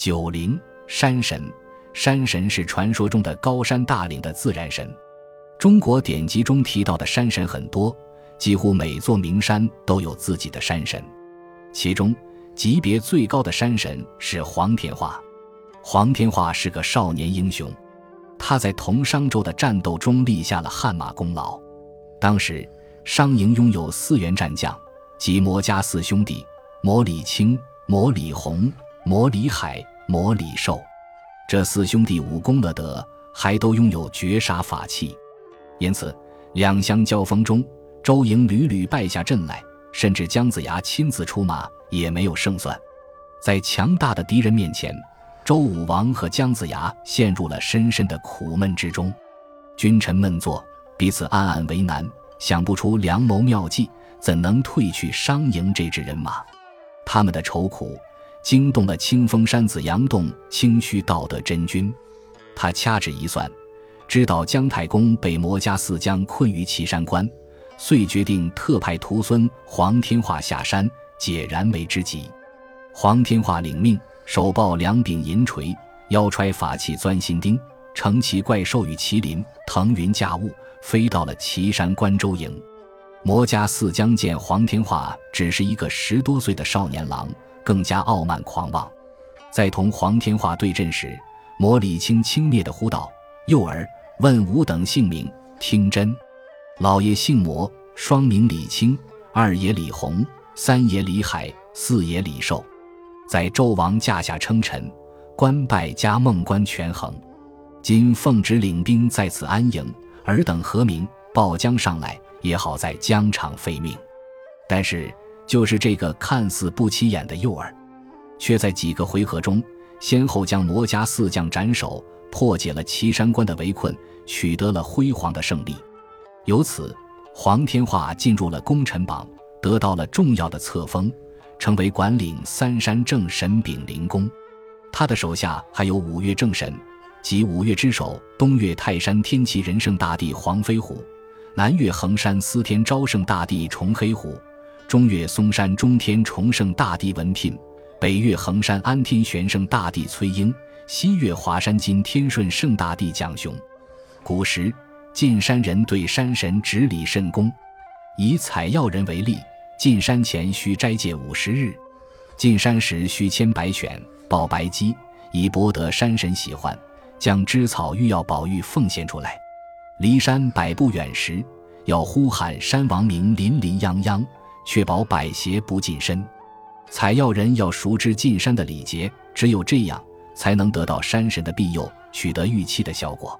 九灵山神，山神是传说中的高山大岭的自然神。中国典籍中提到的山神很多，几乎每座名山都有自己的山神。其中级别最高的山神是黄天化。黄天化是个少年英雄，他在同商周的战斗中立下了汗马功劳。当时商营拥有四员战将，即魔家四兄弟：魔李青、魔李红、魔李海、魔李寿。这四兄弟武功了得，还都拥有绝杀法器。因此，两相交锋中，周营屡屡败下阵来，甚至姜子牙亲自出马也没有胜算。在强大的敌人面前，周武王和姜子牙陷入了深深的苦闷之中。君臣闷坐，彼此暗暗为难，想不出良谋妙计，怎能退去商营这支人马？他们的愁苦惊动了清风山子杨洞清虚道德真君，他掐指一算。知道姜太公被魔家四将困于岐山关，遂决定特派徒孙黄天化下山解燃眉之急。黄天化领命，手抱两柄银锤，腰揣法器钻心钉，乘骑怪兽与麒麟，腾云驾雾，飞到了岐山关周营。魔家四将见黄天化只是一个十多岁的少年郎，更加傲慢狂妄。在同黄天化对阵时，魔李青轻蔑地呼道：“幼儿！”问吾等姓名，听真。老爷姓魔，双名李清，二爷李弘，三爷李海，四爷李寿，在周王驾下称臣，官拜加孟官权衡。今奉旨领兵在此安营，尔等何名？报将上来，也好在疆场废命。但是，就是这个看似不起眼的诱饵，却在几个回合中，先后将魔家四将斩首。破解了岐山关的围困，取得了辉煌的胜利。由此，黄天化进入了功臣榜，得到了重要的册封，成为管领三山正神炳灵公。他的手下还有五岳正神，即五岳之首东岳泰山天齐仁圣大帝黄飞虎，南岳衡山司天昭圣大帝重黑虎，中岳嵩山中天崇圣大帝文聘，北岳衡山安天玄圣大帝崔英。西岳华山今天顺圣大帝蒋雄，古时进山人对山神执礼甚恭。以采药人为例，进山前需斋戒五十日，进山时需牵白犬、抱白鸡，以博得山神喜欢，将芝草玉药宝玉奉献出来。离山百步远时，要呼喊山王名，林林泱泱，确保百邪不近身。采药人要熟知进山的礼节，只有这样。才能得到山神的庇佑，取得预期的效果。